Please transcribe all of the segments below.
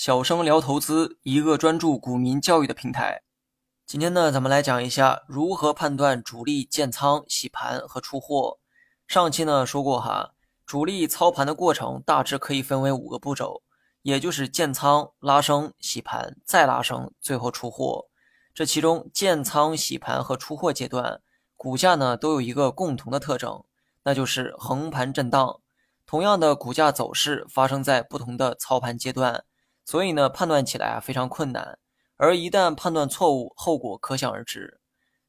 小生聊投资，一个专注股民教育的平台。今天呢，咱们来讲一下如何判断主力建仓、洗盘和出货。上期呢说过哈，主力操盘的过程大致可以分为五个步骤，也就是建仓、拉升、洗盘、再拉升，最后出货。这其中建仓、洗盘和出货阶段，股价呢都有一个共同的特征，那就是横盘震荡。同样的股价走势发生在不同的操盘阶段，所以呢判断起来啊非常困难。而一旦判断错误，后果可想而知。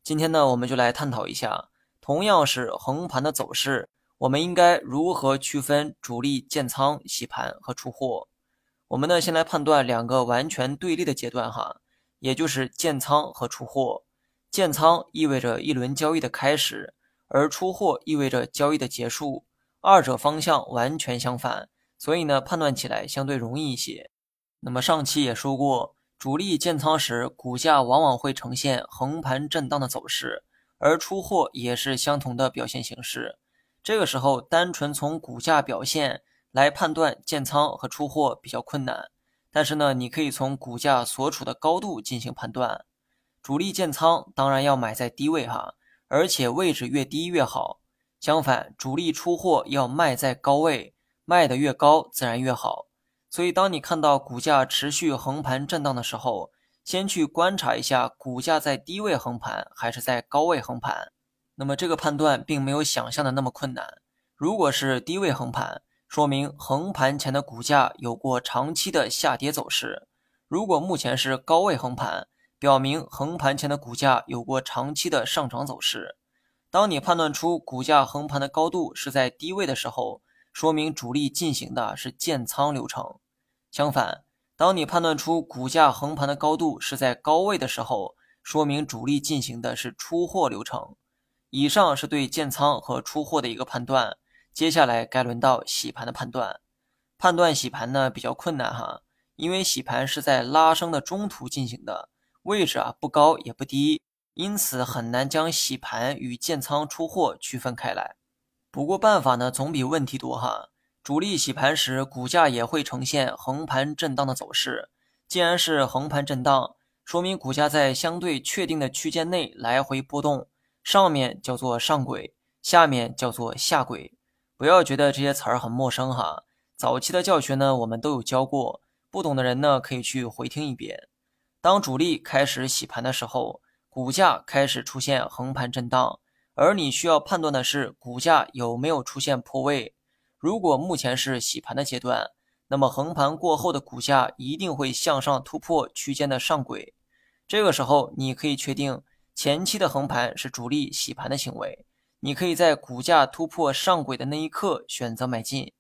今天呢我们就来探讨一下，同样是横盘的走势，我们应该如何区分主力建仓、洗盘和出货？我们呢先来判断两个完全对立的阶段哈，也就是建仓和出货。建仓意味着一轮交易的开始，而出货意味着交易的结束。二者方向完全相反，所以呢，判断起来相对容易一些。那么上期也说过，主力建仓时，股价往往会呈现横盘震荡的走势，而出货也是相同的表现形式。这个时候，单纯从股价表现来判断建仓和出货比较困难。但是呢，你可以从股价所处的高度进行判断。主力建仓当然要买在低位哈，而且位置越低越好。相反，主力出货要卖在高位，卖的越高自然越好。所以，当你看到股价持续横盘震荡的时候，先去观察一下股价在低位横盘还是在高位横盘。那么，这个判断并没有想象的那么困难。如果是低位横盘，说明横盘前的股价有过长期的下跌走势；如果目前是高位横盘，表明横盘前的股价有过长期的上涨走势。当你判断出股价横盘的高度是在低位的时候，说明主力进行的是建仓流程。相反，当你判断出股价横盘的高度是在高位的时候，说明主力进行的是出货流程。以上是对建仓和出货的一个判断，接下来该轮到洗盘的判断。判断洗盘呢比较困难哈，因为洗盘是在拉升的中途进行的，位置啊不高也不低。因此很难将洗盘与建仓出货区分开来。不过办法呢总比问题多哈。主力洗盘时，股价也会呈现横盘震荡的走势。既然是横盘震荡，说明股价在相对确定的区间内来回波动，上面叫做上轨，下面叫做下轨。不要觉得这些词儿很陌生哈。早期的教学呢我们都有教过，不懂的人呢可以去回听一遍。当主力开始洗盘的时候。股价开始出现横盘震荡，而你需要判断的是股价有没有出现破位。如果目前是洗盘的阶段，那么横盘过后的股价一定会向上突破区间的上轨。这个时候，你可以确定前期的横盘是主力洗盘的行为，你可以在股价突破上轨的那一刻选择买进。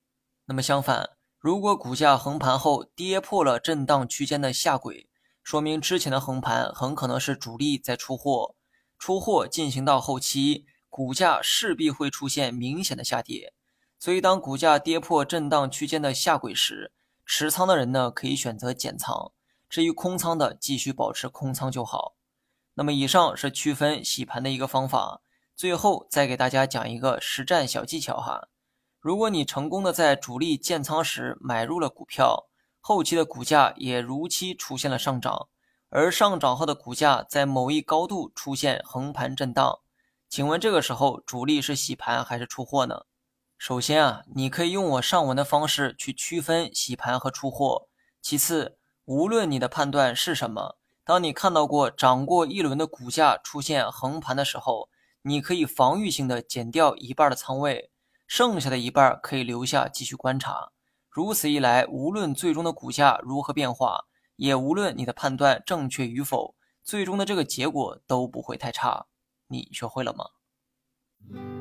那么相反，如果股价横盘后跌破了震荡区间的下轨，说明之前的横盘很可能是主力在出货，出货进行到后期，股价势必会出现明显的下跌。所以，当股价跌破震荡区间的下轨时，持仓的人呢可以选择减仓，至于空仓的继续保持空仓就好。那么，以上是区分洗盘的一个方法。最后再给大家讲一个实战小技巧哈，如果你成功的在主力建仓时买入了股票。后期的股价也如期出现了上涨，而上涨后的股价在某一高度出现横盘震荡。请问这个时候主力是洗盘还是出货呢？首先啊，你可以用我上文的方式去区分洗盘和出货。其次，无论你的判断是什么，当你看到过涨过一轮的股价出现横盘的时候，你可以防御性的减掉一半的仓位，剩下的一半可以留下继续观察。如此一来，无论最终的股价如何变化，也无论你的判断正确与否，最终的这个结果都不会太差。你学会了吗？